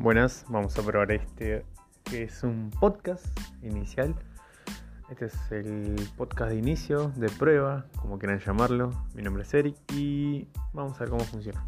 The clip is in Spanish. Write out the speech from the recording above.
Buenas, vamos a probar este que es un podcast inicial. Este es el podcast de inicio, de prueba, como quieran llamarlo. Mi nombre es Eric y vamos a ver cómo funciona.